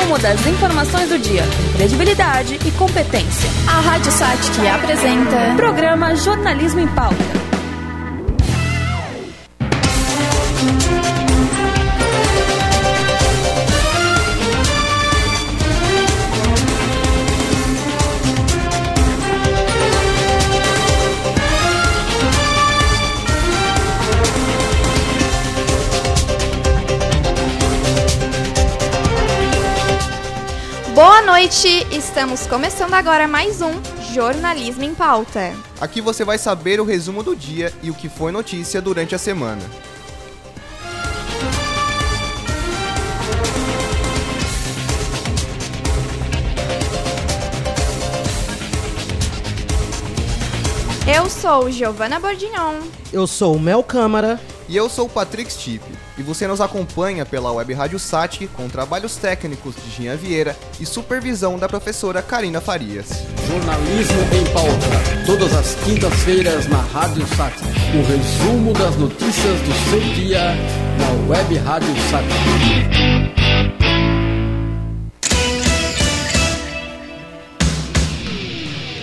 resumo das informações do dia, credibilidade e competência. A Rádio Sat que apresenta Programa Jornalismo em Pauta. Noite, estamos começando agora mais um Jornalismo em Pauta. Aqui você vai saber o resumo do dia e o que foi notícia durante a semana. Eu sou Giovana Bordignon. Eu sou o Mel Câmara. E eu sou o Patrick Stipe, e você nos acompanha pela Web Rádio Sat com trabalhos técnicos de Jean Vieira e supervisão da professora Karina Farias. Jornalismo em pauta, todas as quintas-feiras na Rádio Sat. O resumo das notícias do seu dia na Web Rádio Sat.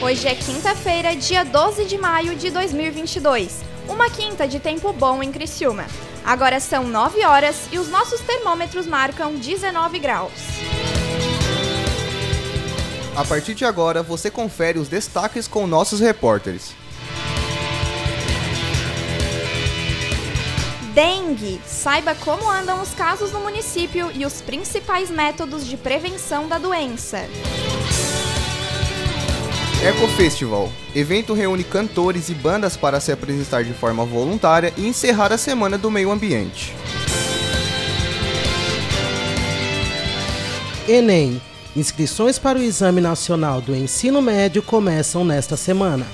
Hoje é quinta-feira, dia 12 de maio de 2022. Uma quinta de tempo bom em Criciúma. Agora são 9 horas e os nossos termômetros marcam 19 graus. A partir de agora, você confere os destaques com nossos repórteres. Dengue. Saiba como andam os casos no município e os principais métodos de prevenção da doença. Eco Festival. Evento reúne cantores e bandas para se apresentar de forma voluntária e encerrar a Semana do Meio Ambiente. Enem. Inscrições para o Exame Nacional do Ensino Médio começam nesta semana.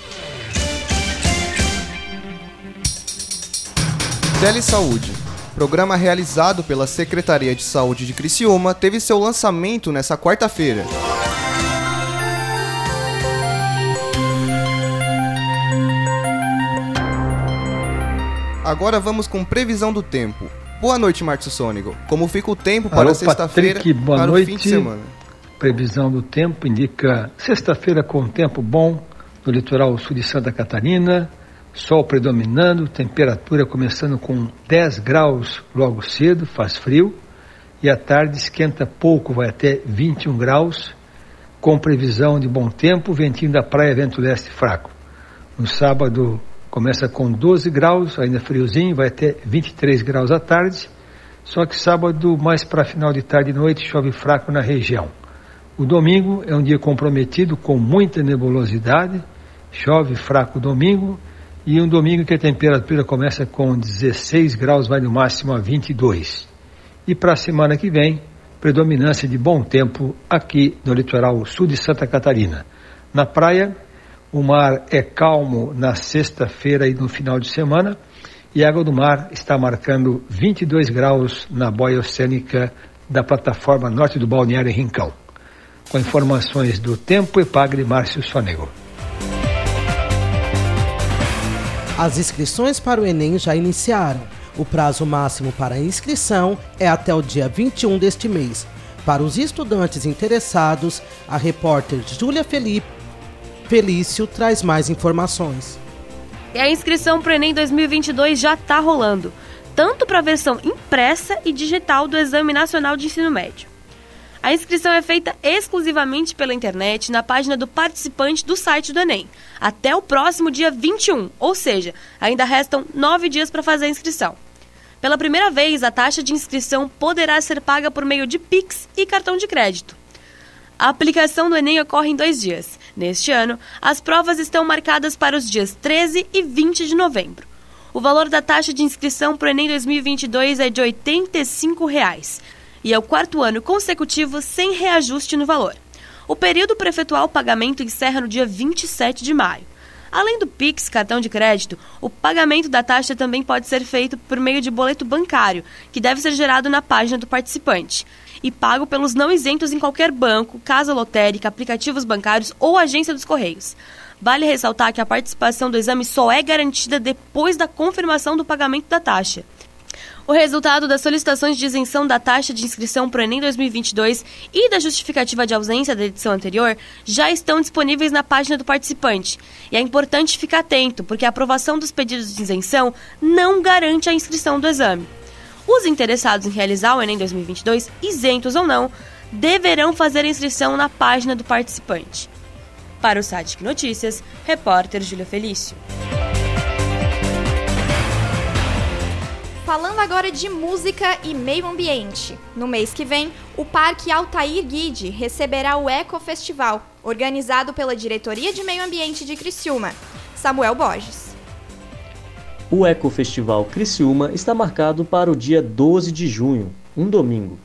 Telesaúde. Programa realizado pela Secretaria de Saúde de Criciúma teve seu lançamento nesta quarta-feira. Agora vamos com previsão do tempo. Boa noite, Marcos Sônigo. Como fica o tempo para sexta-feira para noite. o fim de semana? Previsão do tempo indica sexta-feira com tempo bom no litoral sul de Santa Catarina, sol predominando, temperatura começando com 10 graus logo cedo, faz frio, e à tarde esquenta pouco, vai até 21 graus, com previsão de bom tempo, ventinho da praia, vento leste fraco. No sábado começa com 12 graus, ainda friozinho, vai até 23 graus à tarde, só que sábado, mais para final de tarde e noite, chove fraco na região. O domingo é um dia comprometido com muita nebulosidade, chove fraco domingo, e um domingo que a temperatura começa com 16 graus, vai no máximo a 22. E para a semana que vem, predominância de bom tempo aqui no litoral sul de Santa Catarina. Na praia, o mar é calmo na sexta-feira e no final de semana, e a água do mar está marcando 22 graus na boia oceânica da plataforma norte do balneário Rincão. Com informações do tempo, Epagre Márcio Sonego. As inscrições para o Enem já iniciaram. O prazo máximo para a inscrição é até o dia 21 deste mês. Para os estudantes interessados, a repórter Júlia Felipe Felício traz mais informações. E a inscrição para o Enem 2022 já está rolando, tanto para a versão impressa e digital do Exame Nacional de Ensino Médio. A inscrição é feita exclusivamente pela internet na página do participante do site do Enem, até o próximo dia 21, ou seja, ainda restam nove dias para fazer a inscrição. Pela primeira vez, a taxa de inscrição poderá ser paga por meio de Pix e cartão de crédito. A aplicação do Enem ocorre em dois dias. Neste ano, as provas estão marcadas para os dias 13 e 20 de novembro. O valor da taxa de inscrição para o Enem 2022 é de R$ 85. Reais e é o quarto ano consecutivo sem reajuste no valor. O período para efetuar o pagamento encerra no dia 27 de maio. Além do Pix, cartão de crédito, o pagamento da taxa também pode ser feito por meio de boleto bancário, que deve ser gerado na página do participante, e pago pelos não isentos em qualquer banco, casa lotérica, aplicativos bancários ou agência dos Correios. Vale ressaltar que a participação do exame só é garantida depois da confirmação do pagamento da taxa. O resultado das solicitações de isenção da taxa de inscrição para o Enem 2022 e da justificativa de ausência da edição anterior já estão disponíveis na página do participante. E é importante ficar atento, porque a aprovação dos pedidos de isenção não garante a inscrição do exame. Os interessados em realizar o Enem 2022, isentos ou não, deverão fazer a inscrição na página do participante. Para o site Notícias, repórter Júlia Felício. Falando agora de música e meio ambiente. No mês que vem, o Parque Altair Guide receberá o Eco Festival, organizado pela Diretoria de Meio Ambiente de Criciúma. Samuel Borges. O Eco Festival Criciúma está marcado para o dia 12 de junho, um domingo.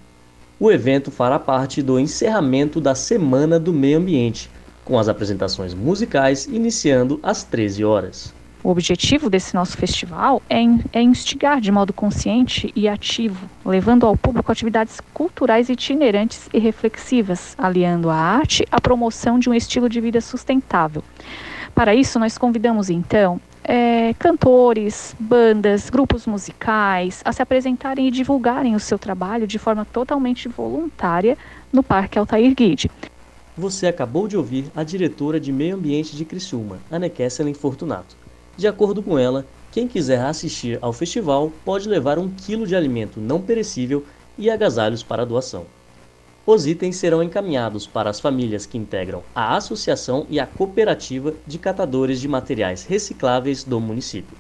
O evento fará parte do encerramento da Semana do Meio Ambiente, com as apresentações musicais iniciando às 13 horas. O objetivo desse nosso festival é, é instigar de modo consciente e ativo, levando ao público atividades culturais itinerantes e reflexivas, aliando a arte à promoção de um estilo de vida sustentável. Para isso, nós convidamos então é, cantores, bandas, grupos musicais a se apresentarem e divulgarem o seu trabalho de forma totalmente voluntária no Parque Altair Guide. Você acabou de ouvir a diretora de Meio Ambiente de Criciúma, Anne Kesselin Fortunato. De acordo com ela, quem quiser assistir ao festival pode levar um quilo de alimento não perecível e agasalhos para doação. Os itens serão encaminhados para as famílias que integram a associação e a cooperativa de catadores de materiais recicláveis do município.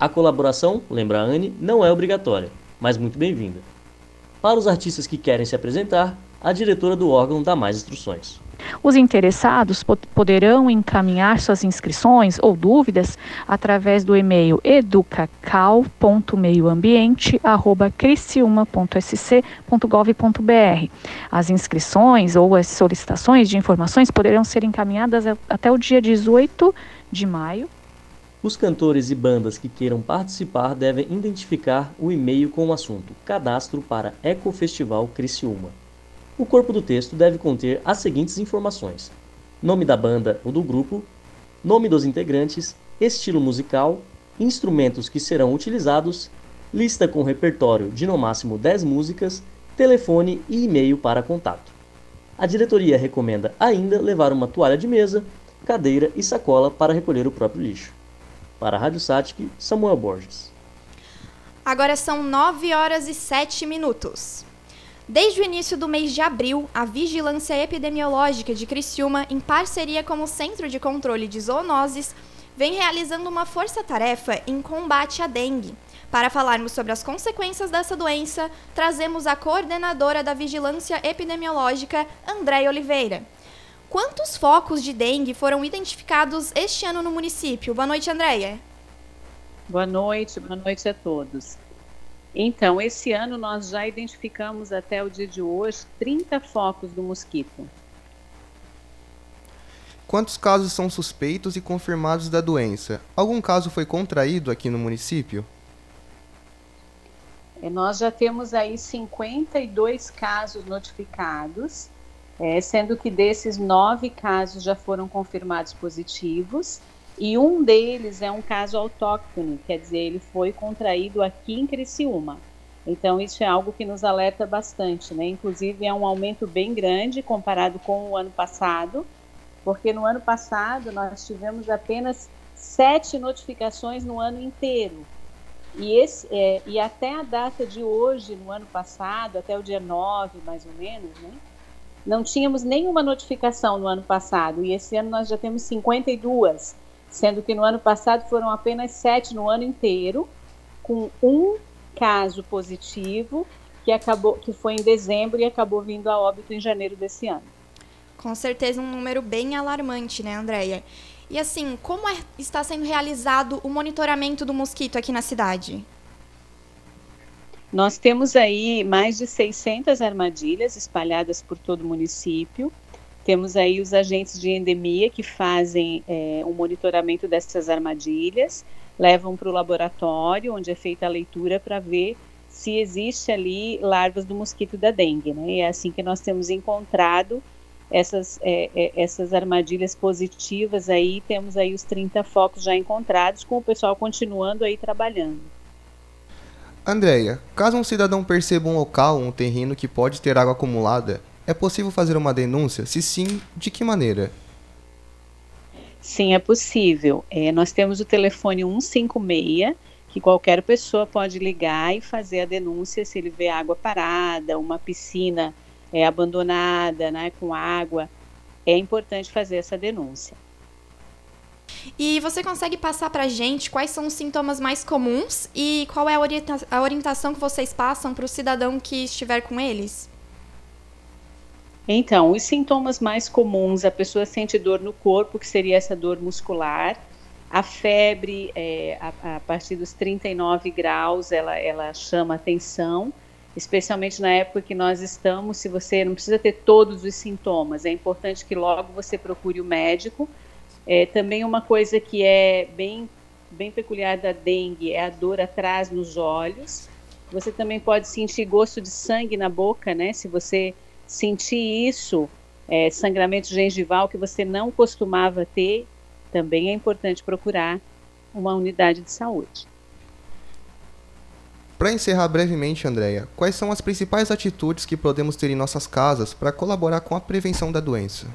A colaboração, lembra a Anne, não é obrigatória, mas muito bem-vinda. Para os artistas que querem se apresentar, a diretora do órgão dá mais instruções. Os interessados poderão encaminhar suas inscrições ou dúvidas através do e-mail educacal.meioambiente@criciúma.sc.gov.br. As inscrições ou as solicitações de informações poderão ser encaminhadas até o dia 18 de maio os cantores e bandas que queiram participar devem identificar o e-mail com o assunto Cadastro para Ecofestival Criciúma. O corpo do texto deve conter as seguintes informações: nome da banda ou do grupo, nome dos integrantes, estilo musical, instrumentos que serão utilizados, lista com repertório de no máximo 10 músicas, telefone e e-mail para contato. A diretoria recomenda ainda levar uma toalha de mesa, cadeira e sacola para recolher o próprio lixo. Para a Rádio Satic, Samuel Borges. Agora são 9 horas e 7 minutos. Desde o início do mês de abril, a Vigilância Epidemiológica de Criciúma, em parceria com o Centro de Controle de Zoonoses, vem realizando uma força-tarefa em combate à dengue. Para falarmos sobre as consequências dessa doença, trazemos a coordenadora da Vigilância Epidemiológica, Andréia Oliveira. Quantos focos de dengue foram identificados este ano no município? Boa noite, Andréia. Boa noite, boa noite a todos. Então, esse ano nós já identificamos até o dia de hoje 30 focos do mosquito. Quantos casos são suspeitos e confirmados da doença? Algum caso foi contraído aqui no município? É, nós já temos aí 52 casos notificados, é, sendo que desses nove casos já foram confirmados positivos e um deles é um caso autóctone, quer dizer, ele foi contraído aqui em Criciúma. Então, isso é algo que nos alerta bastante, né? Inclusive, é um aumento bem grande comparado com o ano passado, porque no ano passado nós tivemos apenas sete notificações no ano inteiro. E, esse, é, e até a data de hoje, no ano passado, até o dia 9, mais ou menos, né? Não tínhamos nenhuma notificação no ano passado, e esse ano nós já temos 52 sendo que no ano passado foram apenas sete no ano inteiro, com um caso positivo que acabou, que foi em dezembro e acabou vindo a óbito em janeiro desse ano. Com certeza um número bem alarmante, né, Andréia? E assim, como é, está sendo realizado o monitoramento do mosquito aqui na cidade? Nós temos aí mais de 600 armadilhas espalhadas por todo o município. Temos aí os agentes de endemia que fazem é, o monitoramento dessas armadilhas, levam para o laboratório, onde é feita a leitura para ver se existe ali larvas do mosquito da dengue. Né? E é assim que nós temos encontrado essas, é, é, essas armadilhas positivas aí, temos aí os 30 focos já encontrados, com o pessoal continuando aí trabalhando. Andréia, caso um cidadão perceba um local, um terreno que pode ter água acumulada, é possível fazer uma denúncia? Se sim, de que maneira? Sim, é possível. É, nós temos o telefone 156, que qualquer pessoa pode ligar e fazer a denúncia se ele vê água parada, uma piscina é, abandonada, né, com água. É importante fazer essa denúncia. E você consegue passar para a gente quais são os sintomas mais comuns e qual é a, orienta a orientação que vocês passam para o cidadão que estiver com eles? Então, os sintomas mais comuns, a pessoa sente dor no corpo, que seria essa dor muscular, a febre, é, a, a, partir dos 39 graus, ela, ela chama atenção, especialmente na época que nós estamos. Se você não precisa ter todos os sintomas, é importante que logo você procure o médico. É, também uma coisa que é bem, bem peculiar da dengue é a dor atrás nos olhos. Você também pode sentir gosto de sangue na boca, né? Se você sentir isso, é, sangramento gengival que você não costumava ter, também é importante procurar uma unidade de saúde. Para encerrar brevemente, Andréia, quais são as principais atitudes que podemos ter em nossas casas para colaborar com a prevenção da doença?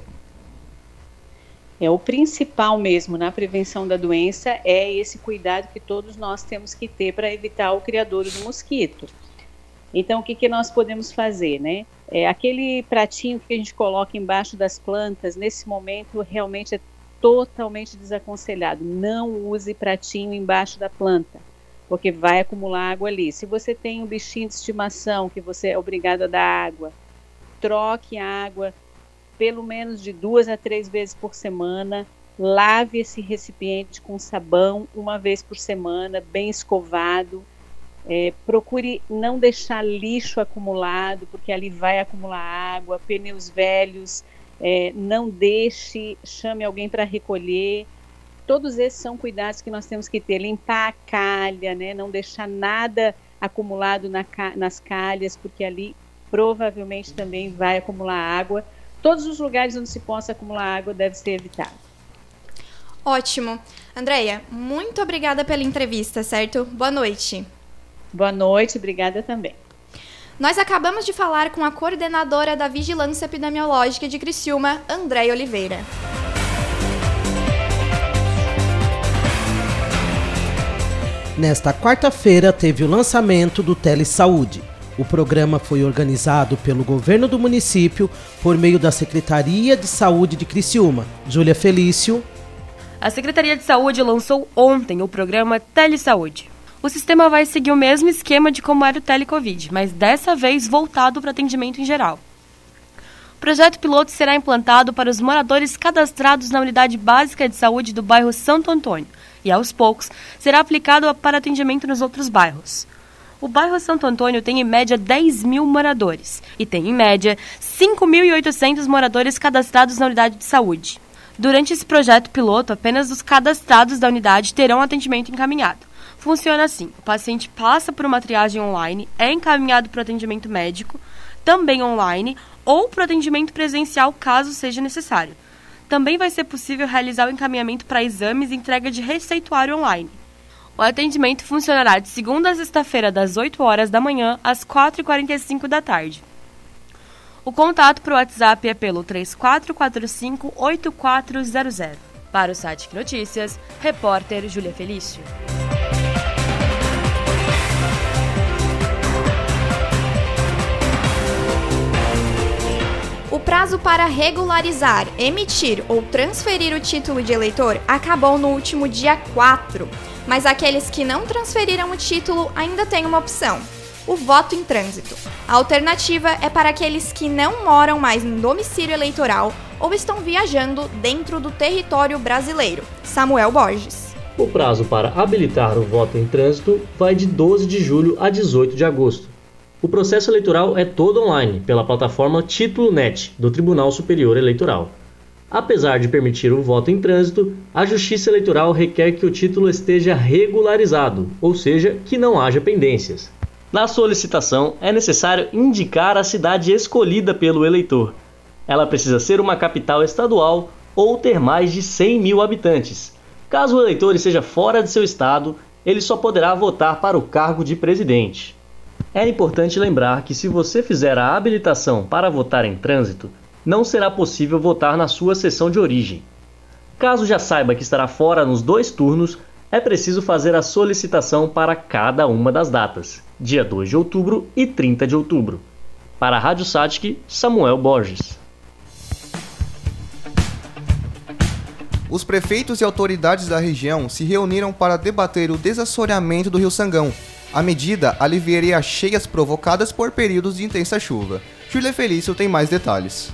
É o principal mesmo na prevenção da doença é esse cuidado que todos nós temos que ter para evitar o criador do mosquito. Então, o que, que nós podemos fazer, né? É, aquele pratinho que a gente coloca embaixo das plantas, nesse momento, realmente é totalmente desaconselhado. Não use pratinho embaixo da planta, porque vai acumular água ali. Se você tem um bichinho de estimação que você é obrigado a dar água, troque água pelo menos de duas a três vezes por semana. Lave esse recipiente com sabão uma vez por semana, bem escovado é, procure não deixar lixo acumulado, porque ali vai acumular água, pneus velhos, é, não deixe, chame alguém para recolher. Todos esses são cuidados que nós temos que ter. Limpar a calha, né? não deixar nada acumulado na, nas calhas, porque ali provavelmente também vai acumular água. Todos os lugares onde se possa acumular água deve ser evitado. Ótimo. Andreia, muito obrigada pela entrevista, certo? Boa noite. Boa noite, obrigada também. Nós acabamos de falar com a coordenadora da Vigilância Epidemiológica de Criciúma, Andréia Oliveira. Nesta quarta-feira teve o lançamento do Telesaúde. O programa foi organizado pelo governo do município por meio da Secretaria de Saúde de Criciúma. Júlia Felício. A Secretaria de Saúde lançou ontem o programa Telesaúde. O sistema vai seguir o mesmo esquema de como era o Telecovid, mas dessa vez voltado para atendimento em geral. O projeto piloto será implantado para os moradores cadastrados na unidade básica de saúde do bairro Santo Antônio e, aos poucos, será aplicado para atendimento nos outros bairros. O bairro Santo Antônio tem em média 10 mil moradores e tem em média 5.800 moradores cadastrados na unidade de saúde. Durante esse projeto piloto, apenas os cadastrados da unidade terão atendimento encaminhado. Funciona assim: o paciente passa por uma triagem online, é encaminhado para o atendimento médico, também online, ou para o atendimento presencial, caso seja necessário. Também vai ser possível realizar o encaminhamento para exames e entrega de receituário online. O atendimento funcionará de segunda a sexta-feira, das 8 horas da manhã às 4h45 da tarde. O contato para o WhatsApp é pelo 3445-8400. Para o site Notícias, repórter Júlia Felício. Prazo para regularizar, emitir ou transferir o título de eleitor acabou no último dia 4, mas aqueles que não transferiram o título ainda têm uma opção: o voto em trânsito. A alternativa é para aqueles que não moram mais em domicílio eleitoral ou estão viajando dentro do território brasileiro. Samuel Borges. O prazo para habilitar o voto em trânsito vai de 12 de julho a 18 de agosto. O processo eleitoral é todo online, pela plataforma Título Net, do Tribunal Superior Eleitoral. Apesar de permitir o voto em trânsito, a Justiça Eleitoral requer que o título esteja regularizado, ou seja, que não haja pendências. Na solicitação, é necessário indicar a cidade escolhida pelo eleitor. Ela precisa ser uma capital estadual ou ter mais de 100 mil habitantes. Caso o eleitor esteja fora de seu estado, ele só poderá votar para o cargo de presidente. É importante lembrar que se você fizer a habilitação para votar em trânsito, não será possível votar na sua sessão de origem. Caso já saiba que estará fora nos dois turnos, é preciso fazer a solicitação para cada uma das datas, dia 2 de outubro e 30 de outubro. Para a Rádio Satic, Samuel Borges. Os prefeitos e autoridades da região se reuniram para debater o desassoreamento do Rio Sangão. A medida aliviaria as cheias provocadas por períodos de intensa chuva. Júlia Felício tem mais detalhes.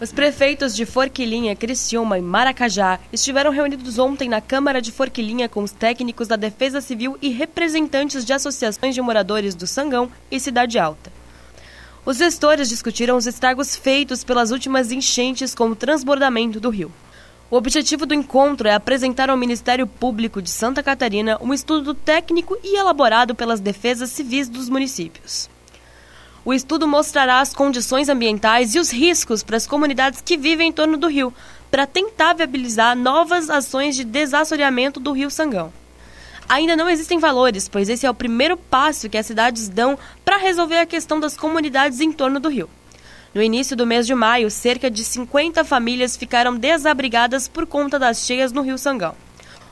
Os prefeitos de Forquilinha, Criciúma e Maracajá estiveram reunidos ontem na Câmara de Forquilinha com os técnicos da Defesa Civil e representantes de associações de moradores do Sangão e Cidade Alta. Os gestores discutiram os estragos feitos pelas últimas enchentes com o transbordamento do rio. O objetivo do encontro é apresentar ao Ministério Público de Santa Catarina um estudo técnico e elaborado pelas defesas civis dos municípios. O estudo mostrará as condições ambientais e os riscos para as comunidades que vivem em torno do rio, para tentar viabilizar novas ações de desassoreamento do rio Sangão. Ainda não existem valores, pois esse é o primeiro passo que as cidades dão para resolver a questão das comunidades em torno do rio. No início do mês de maio, cerca de 50 famílias ficaram desabrigadas por conta das cheias no Rio Sangão.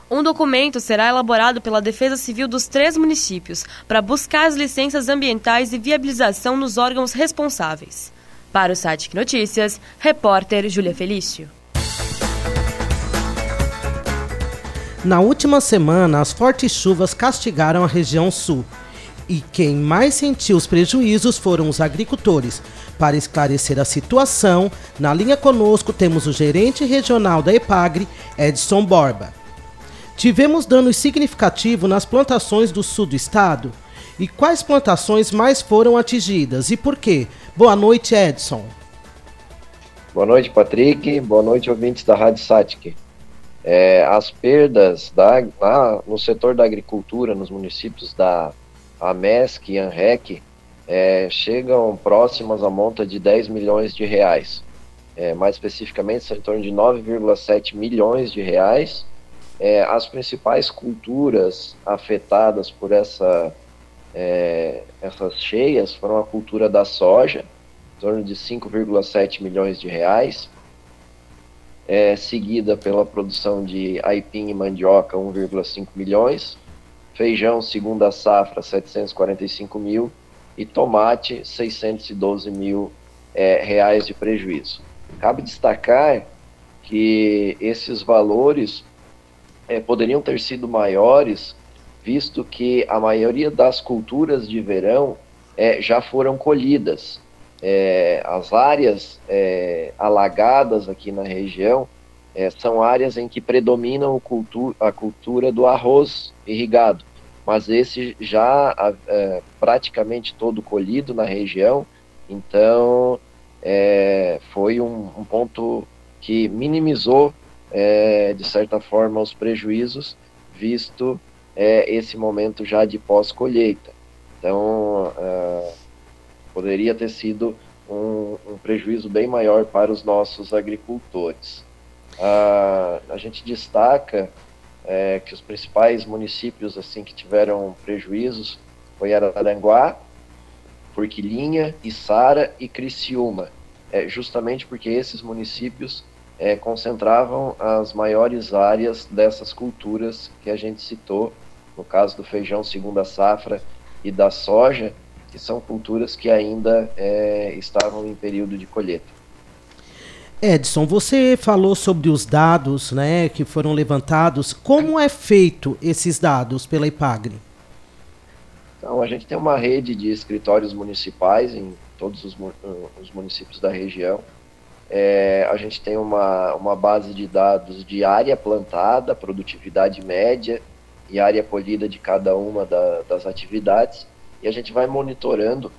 Um documento será elaborado pela Defesa Civil dos três municípios para buscar as licenças ambientais e viabilização nos órgãos responsáveis. Para o site Notícias, repórter Júlia Felício. Na última semana, as fortes chuvas castigaram a região sul. E quem mais sentiu os prejuízos foram os agricultores, para esclarecer a situação, na linha conosco temos o gerente regional da EPAGRE, Edson Borba. Tivemos danos significativos nas plantações do sul do estado? E quais plantações mais foram atingidas e por quê? Boa noite, Edson. Boa noite, Patrick. Boa noite, ouvintes da Rádio Satic. É, as perdas da, lá no setor da agricultura, nos municípios da AMESC e ANREC, é, chegam próximas à monta de 10 milhões de reais. É, mais especificamente, são em torno de 9,7 milhões de reais. É, as principais culturas afetadas por essa, é, essas cheias foram a cultura da soja, em torno de 5,7 milhões de reais, é, seguida pela produção de aipim e mandioca, 1,5 milhões, feijão segunda safra, 745 mil, e tomate 612 mil é, reais de prejuízo. Cabe destacar que esses valores é, poderiam ter sido maiores, visto que a maioria das culturas de verão é, já foram colhidas. É, as áreas é, alagadas aqui na região é, são áreas em que predominam cultu a cultura do arroz irrigado mas esse já é, praticamente todo colhido na região, então é, foi um, um, ponto que minimizou, é, de certa forma, os prejuízos, visto é, esse momento já de pós-colheita. Então, é, poderia ter sido um, um, prejuízo bem maior para os nossos agricultores. Ah, a gente destaca é, que os principais municípios assim que tiveram prejuízos foi Araranguá, Forquilinha, Içara e Criciúma, é, justamente porque esses municípios é, concentravam as maiores áreas dessas culturas que a gente citou, no caso do feijão segunda safra e da soja, que são culturas que ainda é, estavam em período de colheita. Edson, você falou sobre os dados né, que foram levantados. Como é feito esses dados pela IPAGRE? Então, a gente tem uma rede de escritórios municipais em todos os, os municípios da região. É, a gente tem uma, uma base de dados de área plantada, produtividade média e área colhida de cada uma da, das atividades. E a gente vai monitorando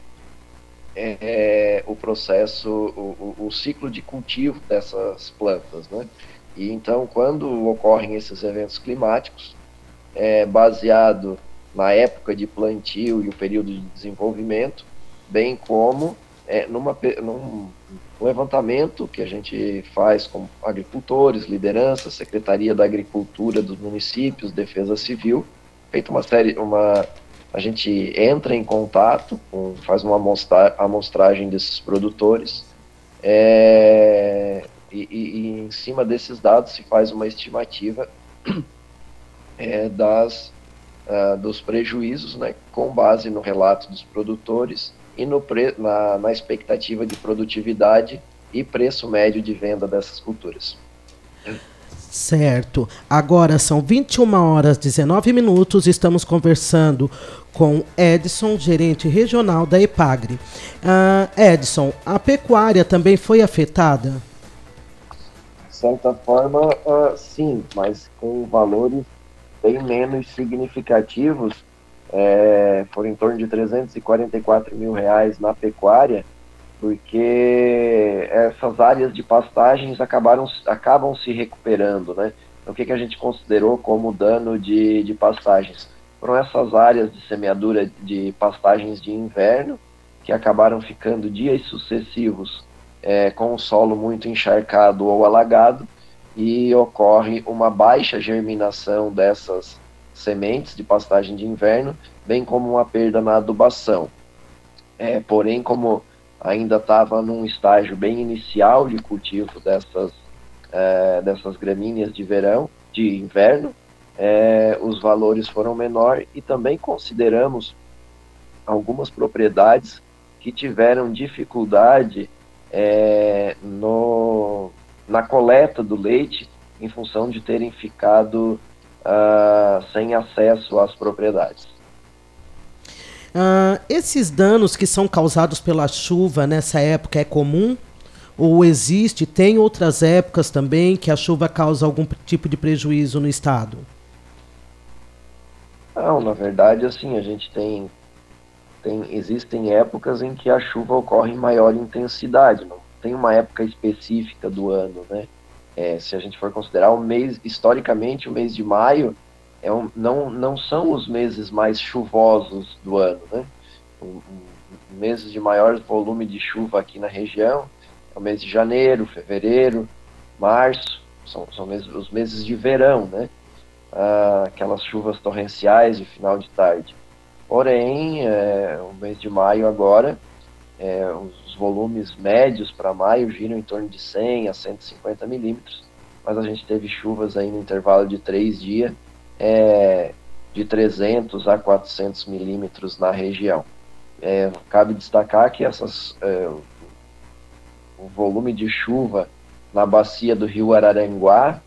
é, o processo, o, o, o, ciclo de cultivo dessas plantas, né? E então, quando ocorrem esses eventos climáticos, é, baseado na época de plantio e o período de desenvolvimento, bem como é, numa, num levantamento que a gente faz com agricultores, liderança, Secretaria da Agricultura dos municípios, Defesa Civil, feita uma série, uma a gente entra em contato, com, faz uma amostra, amostragem desses produtores é, e, e, em cima desses dados se faz uma estimativa é, das, uh, dos prejuízos né, com base no relato dos produtores e no pre, na, na expectativa de produtividade e preço médio de venda dessas culturas. Certo. Agora são 21 horas 19 minutos. Estamos conversando com Edson, gerente regional da Epagre. Uh, Edson, a pecuária também foi afetada? De certa forma, uh, sim, mas com valores bem menos significativos. É, foram em torno de 344 mil reais na pecuária porque essas áreas de pastagens acabaram, acabam se recuperando, né? Então, o que, que a gente considerou como dano de, de pastagens? Foram essas áreas de semeadura de pastagens de inverno que acabaram ficando dias sucessivos é, com o solo muito encharcado ou alagado e ocorre uma baixa germinação dessas sementes de pastagem de inverno, bem como uma perda na adubação. É, porém, como ainda estava num estágio bem inicial de cultivo dessas, é, dessas gramíneas de verão, de inverno, é, os valores foram menor e também consideramos algumas propriedades que tiveram dificuldade é, no, na coleta do leite em função de terem ficado uh, sem acesso às propriedades. Uh, esses danos que são causados pela chuva nessa época é comum? Ou existe, tem outras épocas também que a chuva causa algum tipo de prejuízo no estado? Não, na verdade, assim, a gente tem, tem existem épocas em que a chuva ocorre em maior intensidade, não tem uma época específica do ano, né? É, se a gente for considerar o mês, historicamente, o mês de maio é um, não, não são os meses mais chuvosos do ano, né? Um, meses de maior volume de chuva aqui na região é o mês de janeiro, fevereiro, março, são, são os meses de verão, né? Ah, aquelas chuvas torrenciais de final de tarde. Porém, é, o mês de maio agora, é, os volumes médios para maio giram em torno de 100 a 150 milímetros, mas a gente teve chuvas aí no intervalo de três dias é, de 300 a 400 milímetros na região. É, cabe destacar que essas, é, o volume de chuva na bacia do rio Araranguá,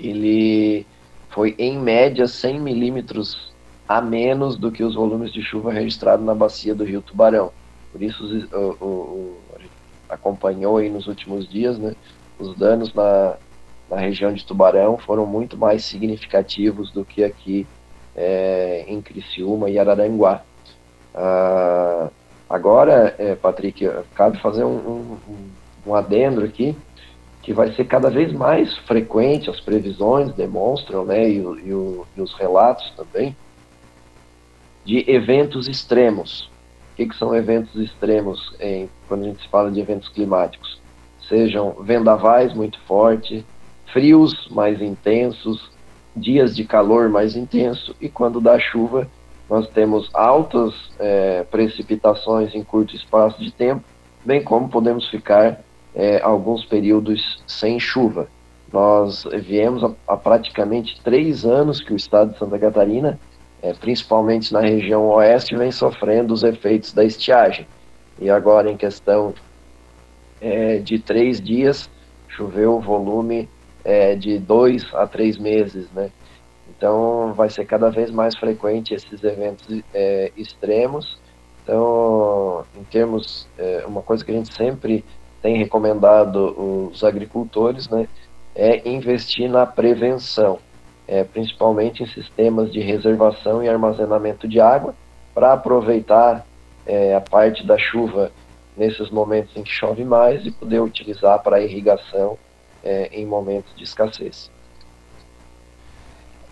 ele foi em média 100 milímetros a menos do que os volumes de chuva registrados na bacia do rio Tubarão. Por isso o, o, o, a gente acompanhou aí nos últimos dias né, os danos na, na região de Tubarão foram muito mais significativos do que aqui é, em Criciúma e Araranguá. Ah, agora, é, Patrick, cabe fazer um, um, um adendo aqui, que vai ser cada vez mais frequente, as previsões demonstram, né, e, e, o, e os relatos também, de eventos extremos. O que, que são eventos extremos em, quando a gente fala de eventos climáticos? Sejam vendavais muito fortes, frios mais intensos, dias de calor mais intenso e quando dá chuva nós temos altas é, precipitações em curto espaço de tempo, bem como podemos ficar é, alguns períodos sem chuva. Nós viemos há praticamente três anos que o estado de Santa Catarina, é, principalmente na região oeste, vem sofrendo os efeitos da estiagem. E agora, em questão é, de três dias, choveu o volume é, de dois a três meses, né? Então vai ser cada vez mais frequente esses eventos é, extremos. Então, em termos, é, uma coisa que a gente sempre tem recomendado os agricultores, né, é investir na prevenção, é, principalmente em sistemas de reservação e armazenamento de água, para aproveitar é, a parte da chuva nesses momentos em que chove mais e poder utilizar para irrigação é, em momentos de escassez.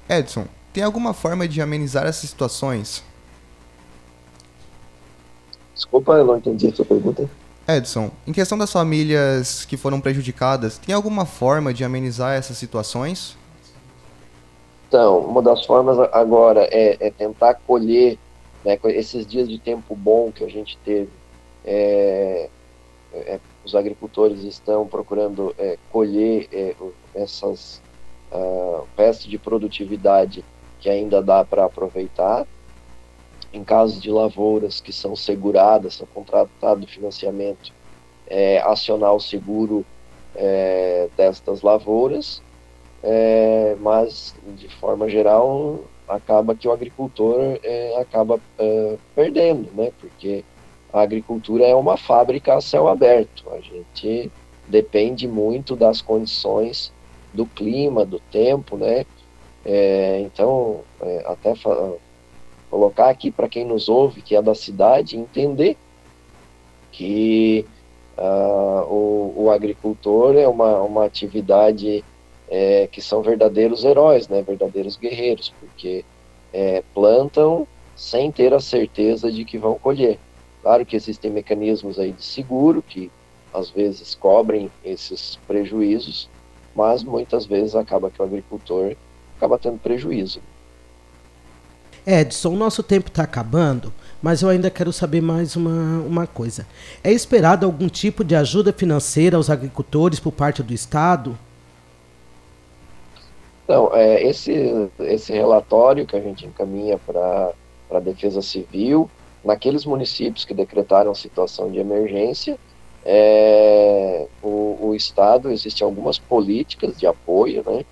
Edson, tem alguma forma de amenizar essas situações? Desculpa, eu não entendi a sua pergunta. Edson, em questão das famílias que foram prejudicadas, tem alguma forma de amenizar essas situações? Então, uma das formas agora é, é tentar colher né, esses dias de tempo bom que a gente teve. É, é, os agricultores estão procurando é, colher é, essas uh, pestes de produtividade que ainda dá para aproveitar. Em casos de lavouras que são seguradas, são contratado financiamento, é, acionar o seguro é, destas lavouras, é, mas de forma geral acaba que o agricultor é, acaba é, perdendo, né? Porque a agricultura é uma fábrica a céu aberto. A gente depende muito das condições do clima, do tempo, né? É, então, é, até colocar aqui para quem nos ouve, que é da cidade, entender que uh, o, o, agricultor é uma, uma atividade é, que são verdadeiros heróis, né? Verdadeiros guerreiros, porque é, plantam sem ter a certeza de que vão colher. Claro que existem mecanismos aí de seguro que às vezes cobrem esses prejuízos, mas muitas vezes acaba que o agricultor acaba tendo prejuízo. Edson, o nosso tempo está acabando, mas eu ainda quero saber mais uma, uma coisa. É esperado algum tipo de ajuda financeira aos agricultores por parte do Estado? Então, é, esse, esse relatório que a gente encaminha para a Defesa Civil, naqueles municípios que decretaram situação de emergência, é, o, o, Estado, existem algumas políticas de apoio, né,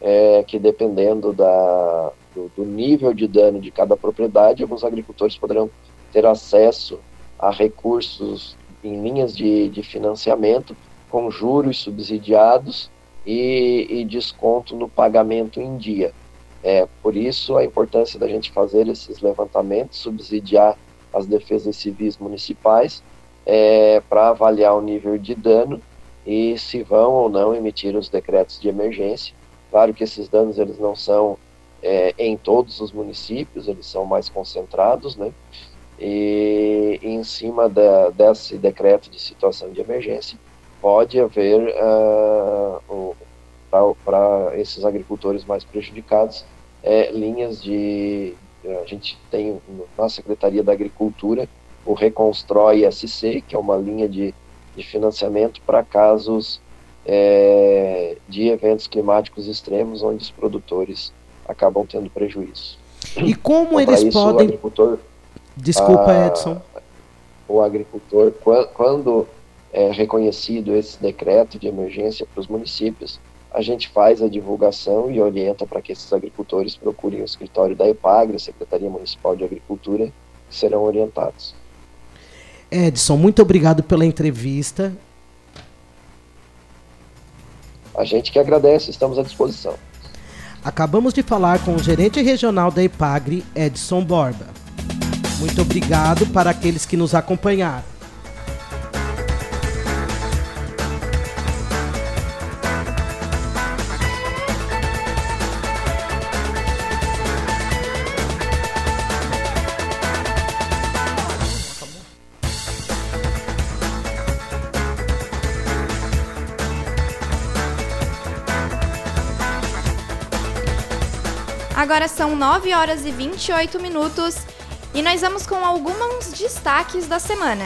é, que dependendo da, do, do, nível de dano de cada propriedade, alguns agricultores poderão ter acesso a recursos em linhas de, de financiamento com juros subsidiados e, e desconto no pagamento em dia. É, por isso a importância da gente fazer esses levantamentos, subsidiar as defesas civis municipais é, para avaliar o nível de dano e se vão ou não emitir os decretos de emergência. Claro que esses danos eles não são é, em todos os municípios, eles são mais concentrados, né? E, em cima da, desse decreto de situação de emergência pode haver uh, para esses agricultores mais prejudicados é, linhas de a gente tem na Secretaria da Agricultura o Reconstrói SC, que é uma linha de, de financiamento para casos é, de eventos climáticos extremos onde os produtores acabam tendo prejuízo. E como então, eles isso, podem. Desculpa, a, Edson. O agricultor, quando é reconhecido esse decreto de emergência para os municípios, a gente faz a divulgação e orienta para que esses agricultores procurem o escritório da EPAGRE, Secretaria Municipal de Agricultura, que serão orientados. Edson, muito obrigado pela entrevista. A gente que agradece, estamos à disposição. Acabamos de falar com o gerente regional da EPAGRE, Edson Borba. Muito obrigado para aqueles que nos acompanharam. Agora são 9 horas e 28 minutos e nós vamos com alguns destaques da semana.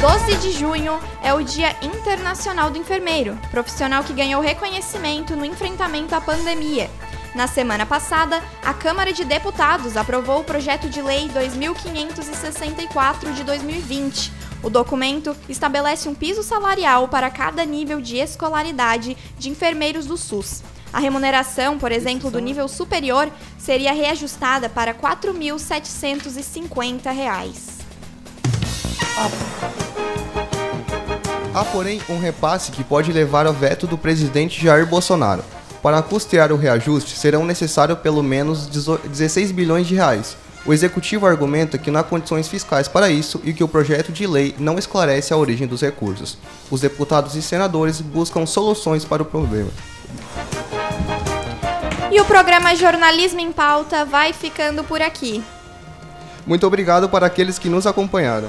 12 de junho é o Dia Internacional do Enfermeiro, profissional que ganhou reconhecimento no enfrentamento à pandemia. Na semana passada, a Câmara de Deputados aprovou o projeto de lei 2564 de 2020. O documento estabelece um piso salarial para cada nível de escolaridade de enfermeiros do SUS. A remuneração, por exemplo, do nível superior seria reajustada para R$ 4.750. Há, porém, um repasse que pode levar ao veto do presidente Jair Bolsonaro. Para custear o reajuste, serão necessários pelo menos 16 bilhões de reais. O executivo argumenta que não há condições fiscais para isso e que o projeto de lei não esclarece a origem dos recursos. Os deputados e senadores buscam soluções para o problema. E o programa Jornalismo em Pauta vai ficando por aqui. Muito obrigado para aqueles que nos acompanharam.